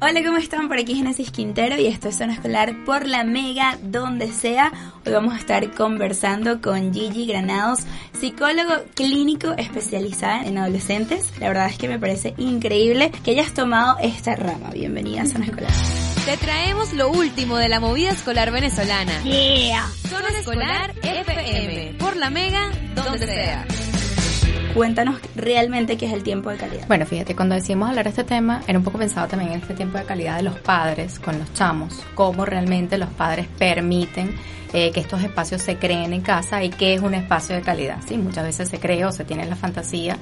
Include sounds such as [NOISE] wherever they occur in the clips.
Hola, ¿cómo están? Por aquí Genesis Quintero y esto es Zona Escolar por la Mega, donde sea. Hoy vamos a estar conversando con Gigi Granados, psicólogo clínico especializada en adolescentes. La verdad es que me parece increíble que hayas tomado esta rama. Bienvenida a Zona Escolar. Te traemos lo último de la movida escolar venezolana. Yeah. Zona Escolar FM, por la Mega, donde sea cuéntanos realmente qué es el tiempo de calidad. Bueno, fíjate, cuando decimos hablar de este tema, era un poco pensado también en este tiempo de calidad de los padres con los chamos, cómo realmente los padres permiten eh, que estos espacios se creen en casa y que es un espacio de calidad. ¿sí? Muchas veces se cree o se tiene la fantasía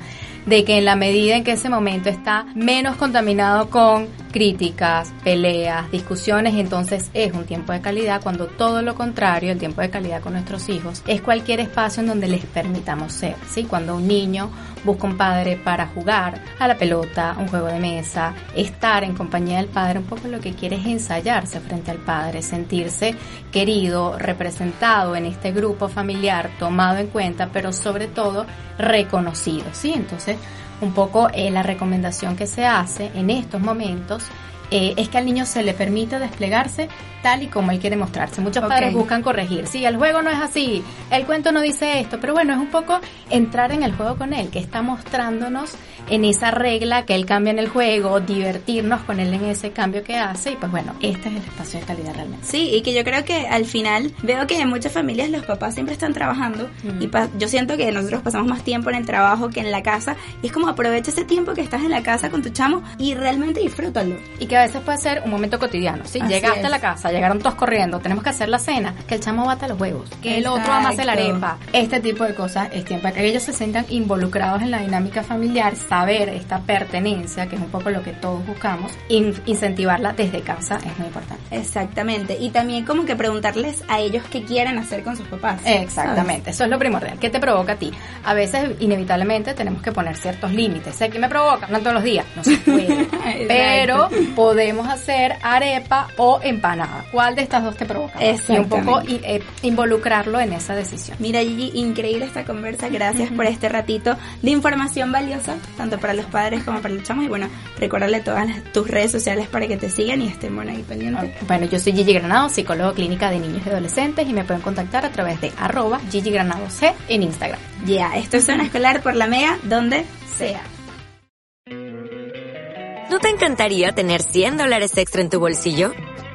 de que en la medida en que ese momento está menos contaminado con críticas, peleas, discusiones, entonces es un tiempo de calidad, cuando todo lo contrario, el tiempo de calidad con nuestros hijos, es cualquier espacio en donde les permitamos ser. ¿sí? Cuando un niño busca un padre para jugar a la pelota, un juego de mesa, estar en compañía del padre, un poco lo que quiere es ensayarse frente al padre, sentirse querido, representado en este grupo familiar, tomado en cuenta, pero sobre todo reconocido, ¿sí? Entonces, un poco eh, la recomendación que se hace en estos momentos eh, es que al niño se le permite desplegarse tal y como él quiere mostrarse. Muchos padres buscan corregir. Sí, el juego no es así, el cuento no dice esto, pero bueno, es un poco entrar en el juego con él, que está mostrándonos en esa regla que él cambia en el juego, divertirnos con él en ese cambio que hace y pues bueno, este es el espacio de calidad realmente. Sí, y que yo creo que al final veo que en muchas familias los papás siempre están trabajando y yo siento que nosotros pasamos más tiempo en el trabajo que en la casa y es como aprovecha ese tiempo que estás en la casa con tu chamo y realmente disfrútalo. Y que a veces puede ser un momento cotidiano, ¿sí? Llegaste a la casa, llegaron todos corriendo, tenemos que hacer la cena, que el chamo bata los huevos, que el otro amase la arepa. Este tipo de cosas es tiempo para que ellos se sientan involucrados en la dinámica familiar, saber esta pertenencia, que es un poco lo que todos buscamos, incentivarla desde casa es muy importante. Exactamente. Y también como que preguntarles a ellos qué quieren hacer con sus papás. Exactamente. Eso es lo primordial. ¿Qué te provoca a ti? A veces, inevitablemente, tenemos que poner ciertos límites. Sé que me provoca, no todos los días, no se [LAUGHS] puede. pero podemos hacer arepa o empanada. ¿Cuál de estas dos te provoca? Y un poco eh, involucrarlo en esa decisión. Mira, Gigi, increíble esta conversa. Gracias por este ratito de información valiosa, tanto para los padres como para los chamos. Y bueno, recordarle todas tus redes sociales para que te sigan y estén bueno ahí pendientes. Bueno, yo soy Gigi Granado, psicólogo clínica de niños y adolescentes y me pueden contactar a través de arroba Gigi Granado C en Instagram. Ya, esto es Zona Escolar por la Mega, donde sea. ¿No te encantaría tener 100 dólares extra en tu bolsillo?